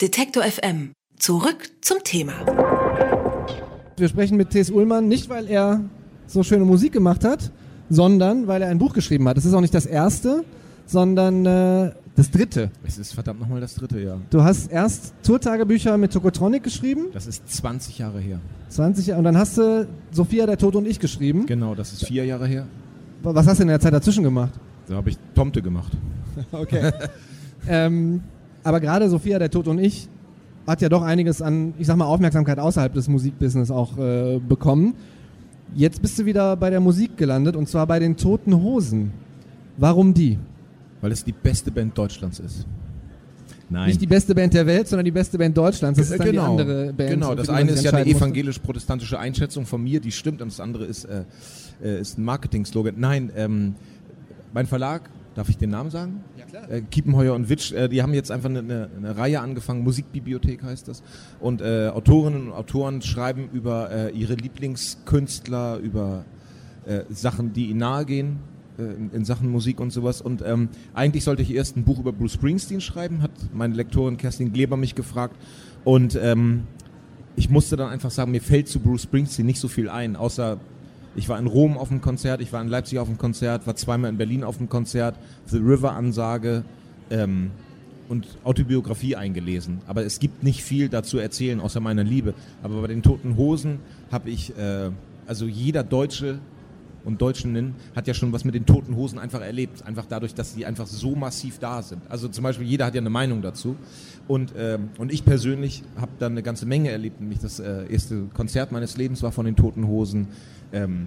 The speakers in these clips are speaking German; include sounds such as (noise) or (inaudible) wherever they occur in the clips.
Detektor FM. Zurück zum Thema. Wir sprechen mit T.S. Ullmann nicht, weil er so schöne Musik gemacht hat, sondern weil er ein Buch geschrieben hat. Das ist auch nicht das erste, sondern äh, das dritte. Es ist verdammt nochmal das dritte Jahr. Du hast erst Tourtagebücher mit Tokotronic geschrieben. Das ist 20 Jahre her. 20 Jahre. Und dann hast du Sophia, der Tod und ich geschrieben. Genau, das ist vier Jahre her. Was hast du in der Zeit dazwischen gemacht? Da habe ich Tomte gemacht. (laughs) okay. (laughs) ähm, aber gerade Sophia, der Tod und ich hat ja doch einiges an, ich sag mal, Aufmerksamkeit außerhalb des Musikbusiness auch äh, bekommen. Jetzt bist du wieder bei der Musik gelandet und zwar bei den Toten Hosen. Warum die? Weil es die beste Band Deutschlands ist. Nein. Nicht die beste Band der Welt, sondern die beste Band Deutschlands. Das ist dann genau. die andere Band. Genau, das eine ist ja eine evangelisch-protestantische Einschätzung von mir, die stimmt, und das andere ist, äh, äh, ist ein Marketing-Slogan. Nein, ähm, mein Verlag Darf ich den Namen sagen? Ja, klar. Äh, Kiepenheuer und Witsch, äh, die haben jetzt einfach eine, eine, eine, Reihe angefangen, Musikbibliothek heißt das. Und äh, Autorinnen und Autoren schreiben über äh, ihre Lieblingskünstler, über äh, Sachen, die ihnen nahe gehen, äh, in, in, Sachen Musik und sowas. Und ähm, eigentlich sollte ich erst ein Buch über Bruce Springsteen schreiben, hat meine Lektorin Kerstin Gleber mich gefragt. Und ähm, ich musste dann einfach sagen, mir fällt zu Bruce Springsteen nicht so viel ein, außer ich war in Rom auf dem Konzert, ich war in Leipzig auf dem Konzert, war zweimal in Berlin auf dem Konzert, The River Ansage ähm, und Autobiografie eingelesen. Aber es gibt nicht viel dazu erzählen, außer meiner Liebe. Aber bei den Toten Hosen habe ich, äh, also jeder Deutsche und Deutschen hat ja schon was mit den Toten Hosen einfach erlebt. Einfach dadurch, dass sie einfach so massiv da sind. Also zum Beispiel, jeder hat ja eine Meinung dazu. Und, ähm, und ich persönlich habe dann eine ganze Menge erlebt. Nämlich das äh, erste Konzert meines Lebens war von den Toten Hosen. Ähm,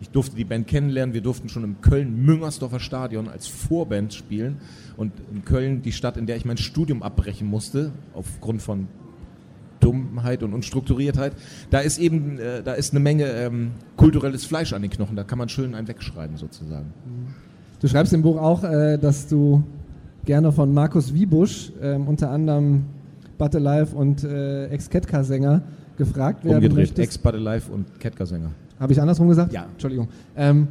ich durfte die Band kennenlernen. Wir durften schon im Köln-Müngersdorfer Stadion als Vorband spielen. Und in Köln, die Stadt, in der ich mein Studium abbrechen musste, aufgrund von Dummheit und Unstrukturiertheit, da ist eben, äh, da ist eine Menge ähm, kulturelles Fleisch an den Knochen. Da kann man schön einen wegschreiben sozusagen. Du schreibst im Buch auch, äh, dass du gerne von Markus Wiebusch, äh, unter anderem Butte Live und äh, Ex-Ketka-Sänger, gefragt werden Umgedreht, möchtest. Ex-Butte Live und Ketka-Sänger. Habe ich andersrum gesagt? Ja. Entschuldigung. Ähm,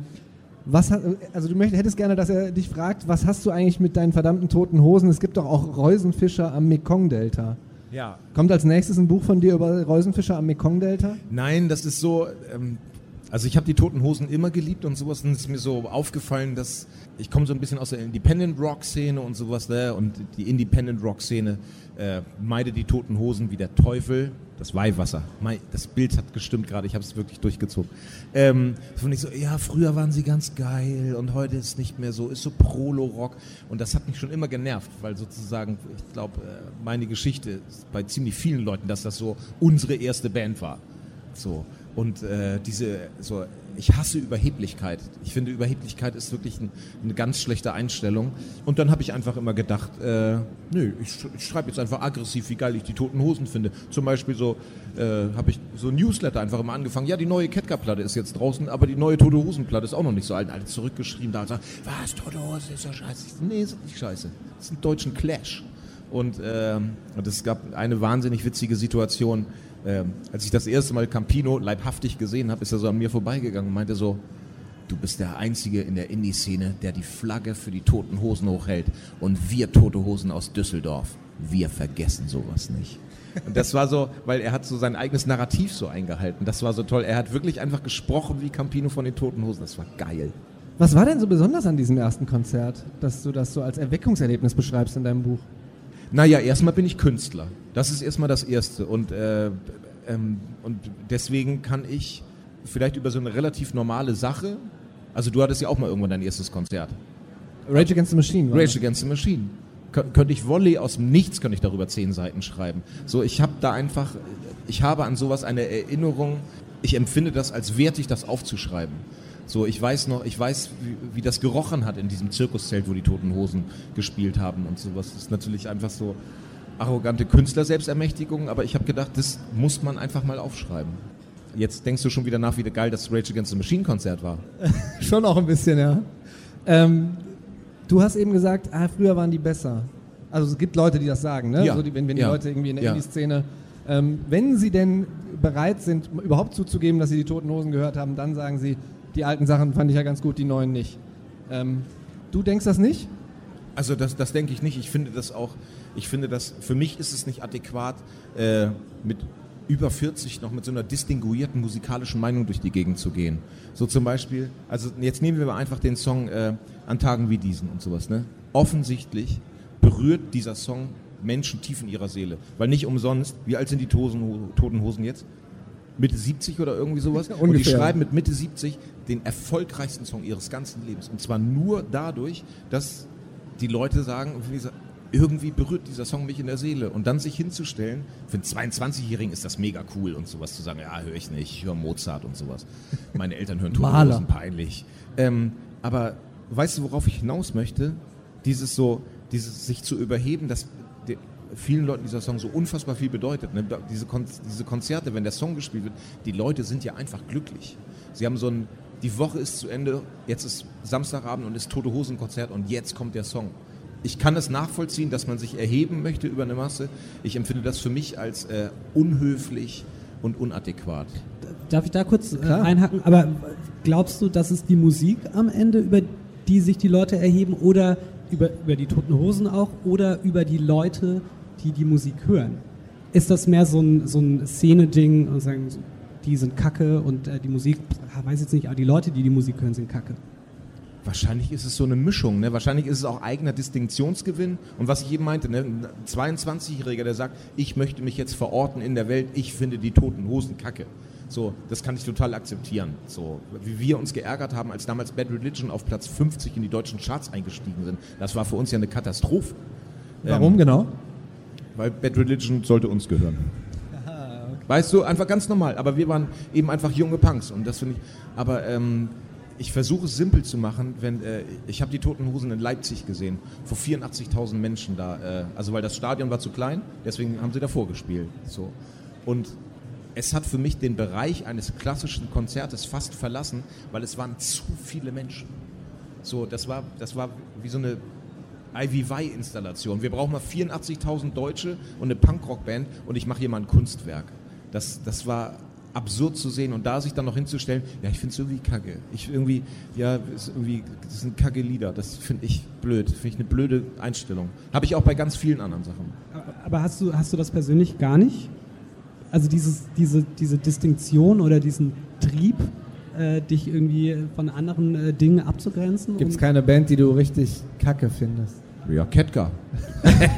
was hat, also du möchtest, hättest gerne, dass er dich fragt, was hast du eigentlich mit deinen verdammten toten Hosen? Es gibt doch auch Reusenfischer am Mekong-Delta. Ja. Kommt als nächstes ein Buch von dir über Reusenfischer am Mekong-Delta? Nein, das ist so. Ähm, also ich habe die Toten Hosen immer geliebt und sowas. Und es ist mir so aufgefallen, dass ich komme so ein bisschen aus der Independent Rock Szene und sowas. Ne? Und die Independent Rock Szene äh, meide die Toten Hosen wie der Teufel. Das Weihwasser. Das Bild hat gestimmt gerade, ich habe es wirklich durchgezogen. Ähm, fand ich so, ja, früher waren sie ganz geil und heute ist nicht mehr so, ist so Prolo-Rock. Und das hat mich schon immer genervt, weil sozusagen, ich glaube, äh, meine Geschichte bei ziemlich vielen Leuten, dass das so unsere erste Band war. So. Und äh, diese, so, ich hasse Überheblichkeit. Ich finde, Überheblichkeit ist wirklich ein, eine ganz schlechte Einstellung. Und dann habe ich einfach immer gedacht, äh, nö, ich, ich schreibe jetzt einfach aggressiv, wie geil ich die Toten Hosen finde. Zum Beispiel so, äh, habe ich so Newsletter einfach immer angefangen. Ja, die neue Ketka-Platte ist jetzt draußen, aber die neue Tote Hosen-Platte ist auch noch nicht so alt. Alle zurückgeschrieben da und sagen, was, Tote Hosen ist ja scheiße. Nee, ist nicht scheiße. Das ist ein deutschen Clash. Und äh, es gab eine wahnsinnig witzige Situation ähm, als ich das erste Mal Campino leibhaftig gesehen habe, ist er so an mir vorbeigegangen und meinte so, du bist der Einzige in der Indie-Szene, der die Flagge für die Toten Hosen hochhält. Und wir Tote Hosen aus Düsseldorf, wir vergessen sowas nicht. Und das war so, weil er hat so sein eigenes Narrativ so eingehalten. Das war so toll. Er hat wirklich einfach gesprochen wie Campino von den Toten Hosen. Das war geil. Was war denn so besonders an diesem ersten Konzert, dass du das so als Erweckungserlebnis beschreibst in deinem Buch? Naja, erstmal bin ich Künstler. Das ist erstmal das Erste. Und, äh, ähm, und deswegen kann ich vielleicht über so eine relativ normale Sache, also du hattest ja auch mal irgendwann dein erstes Konzert. Rage Against the Machine. Rage Against the Machine. Kön könnte ich Volley aus dem Nichts, könnte ich darüber zehn Seiten schreiben. So, ich habe da einfach, ich habe an sowas eine Erinnerung, ich empfinde das als wertig, das aufzuschreiben. So, ich weiß noch, ich weiß, wie, wie, das gerochen hat in diesem Zirkuszelt, wo die Toten Hosen gespielt haben und sowas. Das ist natürlich einfach so arrogante Künstler-Selbstermächtigung, aber ich habe gedacht, das muss man einfach mal aufschreiben. Jetzt denkst du schon wieder nach, wie geil das Rage Against the Machine Konzert war. (laughs) schon auch ein bisschen, ja. Ähm, du hast eben gesagt, ah, früher waren die besser. Also es gibt Leute, die das sagen, ne? Ja. So die, wenn, wenn die ja. Leute irgendwie in der ja. Indie-Szene, ähm, wenn sie denn bereit sind, überhaupt zuzugeben, dass sie die Toten Hosen gehört haben, dann sagen sie, die alten Sachen fand ich ja ganz gut, die neuen nicht. Ähm, du denkst das nicht? Also das, das denke ich nicht. Ich finde das auch, ich finde das, für mich ist es nicht adäquat, äh, mit über 40 noch mit so einer distinguierten musikalischen Meinung durch die Gegend zu gehen. So zum Beispiel, also jetzt nehmen wir mal einfach den Song äh, An Tagen wie diesen und sowas. Ne? Offensichtlich berührt dieser Song Menschen tief in ihrer Seele. Weil nicht umsonst, wie alt sind die Toten Hosen jetzt? Mitte 70 oder irgendwie sowas. (laughs) und die schreiben mit Mitte 70 den erfolgreichsten Song ihres ganzen Lebens. Und zwar nur dadurch, dass die Leute sagen, irgendwie berührt dieser Song mich in der Seele. Und dann sich hinzustellen, für einen 22-Jährigen ist das mega cool und sowas zu sagen, ja, höre ich nicht, ich höre Mozart und sowas. Meine Eltern hören Toten peinlich. Ähm, aber weißt du, worauf ich hinaus möchte? Dieses so, dieses sich zu überheben, dass vielen Leuten dieser Song so unfassbar viel bedeutet. Ne? Diese, Kon diese Konzerte, wenn der Song gespielt wird, die Leute sind ja einfach glücklich. Sie haben so ein, die Woche ist zu Ende, jetzt ist Samstagabend und ist Tote Hosen Konzert und jetzt kommt der Song. Ich kann es nachvollziehen, dass man sich erheben möchte über eine Masse. Ich empfinde das für mich als äh, unhöflich und unadäquat. Darf ich da kurz äh, einhaken? Aber glaubst du, dass es die Musik am Ende, über die sich die Leute erheben oder über, über die Toten Hosen auch oder über die Leute, die die Musik hören? Ist das mehr so ein, so ein Szene-Ding und sagen, die sind kacke und äh, die Musik, weiß jetzt nicht, aber die Leute, die die Musik hören, sind kacke? Wahrscheinlich ist es so eine Mischung. Ne? Wahrscheinlich ist es auch eigener Distinktionsgewinn. Und was ich eben meinte, ne? ein 22-Jähriger, der sagt, ich möchte mich jetzt verorten in der Welt, ich finde die toten Hosen kacke. So, das kann ich total akzeptieren. So, wie wir uns geärgert haben, als damals Bad Religion auf Platz 50 in die deutschen Charts eingestiegen sind. Das war für uns ja eine Katastrophe. Warum ähm, genau? Weil Bad Religion sollte uns gehören. Weißt du, einfach ganz normal. Aber wir waren eben einfach junge Punks und das finde ich. Aber ähm, ich versuche es simpel zu machen, wenn äh, ich habe die Toten Hosen in Leipzig gesehen, vor 84.000 Menschen da, äh, also weil das Stadion war zu klein, deswegen haben sie davor gespielt. So und es hat für mich den Bereich eines klassischen Konzertes fast verlassen, weil es waren zu viele Menschen. So, das war, das war wie so eine IVY-Installation. Wir brauchen mal 84.000 Deutsche und eine Punkrock-Band und ich mache hier mal ein Kunstwerk. Das, das war absurd zu sehen und da sich dann noch hinzustellen, ja, ich finde es irgendwie kacke. Ich irgendwie, ja, ist irgendwie, das sind kacke Lieder. Das finde ich blöd. Finde ich eine blöde Einstellung. Habe ich auch bei ganz vielen anderen Sachen. Aber hast du, hast du das persönlich gar nicht? Also dieses, diese, diese Distinktion oder diesen Trieb, äh, dich irgendwie von anderen äh, Dingen abzugrenzen? Gibt es keine Band, die du richtig kacke findest? Ja, Ketka. (laughs)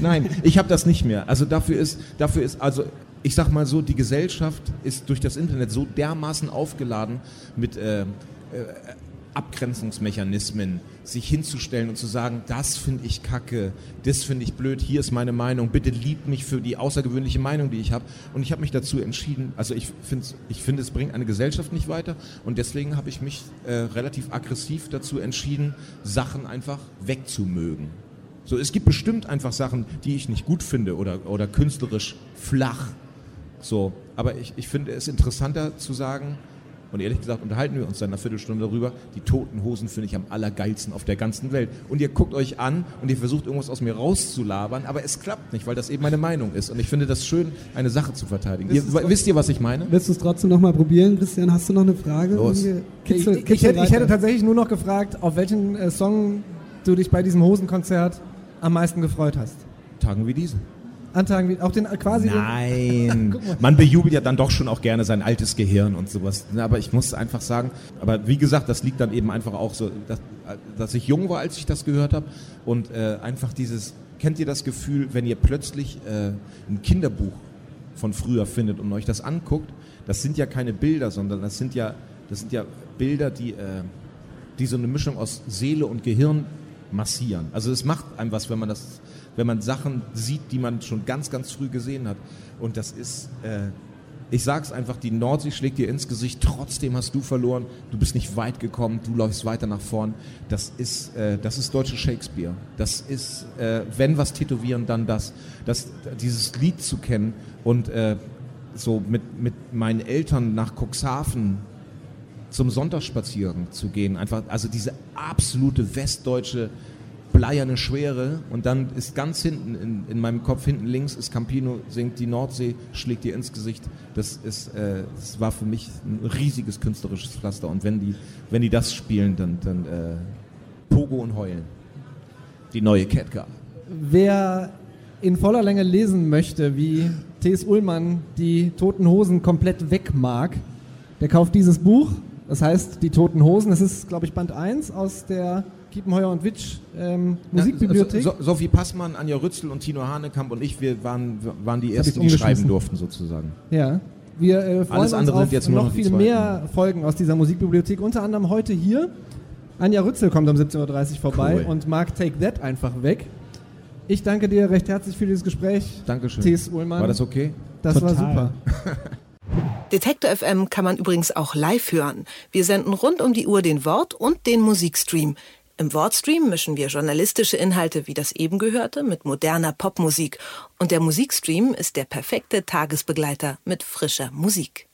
Nein, ich habe das nicht mehr. Also dafür ist, dafür ist, also ich sag mal so, die Gesellschaft ist durch das Internet so dermaßen aufgeladen mit äh, äh, Abgrenzungsmechanismen, sich hinzustellen und zu sagen, das finde ich kacke, das finde ich blöd, hier ist meine Meinung, bitte liebt mich für die außergewöhnliche Meinung, die ich habe. Und ich habe mich dazu entschieden, also ich finde, ich find, es bringt eine Gesellschaft nicht weiter und deswegen habe ich mich äh, relativ aggressiv dazu entschieden, Sachen einfach wegzumögen. So, es gibt bestimmt einfach Sachen, die ich nicht gut finde oder, oder künstlerisch flach. So, aber ich, ich finde es interessanter zu sagen, und ehrlich gesagt unterhalten wir uns dann eine Viertelstunde darüber. Die toten Hosen finde ich am allergeilsten auf der ganzen Welt. Und ihr guckt euch an und ihr versucht irgendwas aus mir rauszulabern, aber es klappt nicht, weil das eben meine Meinung ist. Und ich finde das schön, eine Sache zu verteidigen. Ihr, wisst ihr, was ich meine? Willst du es trotzdem nochmal probieren, Christian? Hast du noch eine Frage? Los. Kitzel, ich, ich, hätte, ich, hätte, tatsächlich nur noch gefragt, auf welchen äh, Song du dich bei diesem Hosenkonzert am meisten gefreut hast. Tagen wie diesen. An Tagen wie, auch den quasi. Nein, (laughs) man bejubelt ja dann doch schon auch gerne sein altes Gehirn und sowas. Aber ich muss einfach sagen, aber wie gesagt, das liegt dann eben einfach auch so, dass, dass ich jung war, als ich das gehört habe und äh, einfach dieses, kennt ihr das Gefühl, wenn ihr plötzlich äh, ein Kinderbuch von früher findet und euch das anguckt, das sind ja keine Bilder, sondern das sind ja, das sind ja Bilder, die, äh, die so eine Mischung aus Seele und Gehirn massieren. Also es macht einem was, wenn man das, wenn man Sachen sieht, die man schon ganz, ganz früh gesehen hat. Und das ist, äh, ich sag's einfach, die Nordsee schlägt dir ins Gesicht, trotzdem hast du verloren, du bist nicht weit gekommen, du läufst weiter nach vorn. Das ist, äh, das ist deutsche Shakespeare. Das ist, äh, wenn was tätowieren, dann das. das dieses Lied zu kennen und äh, so mit, mit meinen Eltern nach Cuxhaven zum Sonntagsspaziergang zu gehen. Einfach, also diese absolute westdeutsche bleierne Schwere und dann ist ganz hinten in, in meinem Kopf hinten links ist Campino singt die Nordsee schlägt dir ins Gesicht das ist äh, das war für mich ein riesiges künstlerisches Pflaster und wenn die wenn die das spielen dann dann äh, Pogo und heulen Die neue Ketka. Wer in voller Länge lesen möchte, wie T.S. Ullmann die Toten Hosen komplett weg mag, der kauft dieses Buch. Das heißt Die Toten Hosen. Das ist, glaube ich, Band 1 aus der Kiepenheuer und Witsch ähm, Musikbibliothek. So, so, Sophie Passmann, Anja Rützel und Tino Hanekamp und ich, wir waren, waren die Ersten, die schreiben durften sozusagen. Ja. Wir äh, freuen Alles uns auf noch, noch viel mehr Folgen aus dieser Musikbibliothek, unter anderem heute hier. Anja Rützel kommt um 17.30 Uhr vorbei cool. und mag Take That einfach weg. Ich danke dir recht herzlich für dieses Gespräch. Dankeschön. T.S. Ullmann. War das okay? Das Total. war super. (laughs) Detektor FM kann man übrigens auch live hören. Wir senden rund um die Uhr den Wort- und den Musikstream. Im Wortstream mischen wir journalistische Inhalte wie das eben gehörte mit moderner Popmusik. Und der Musikstream ist der perfekte Tagesbegleiter mit frischer Musik.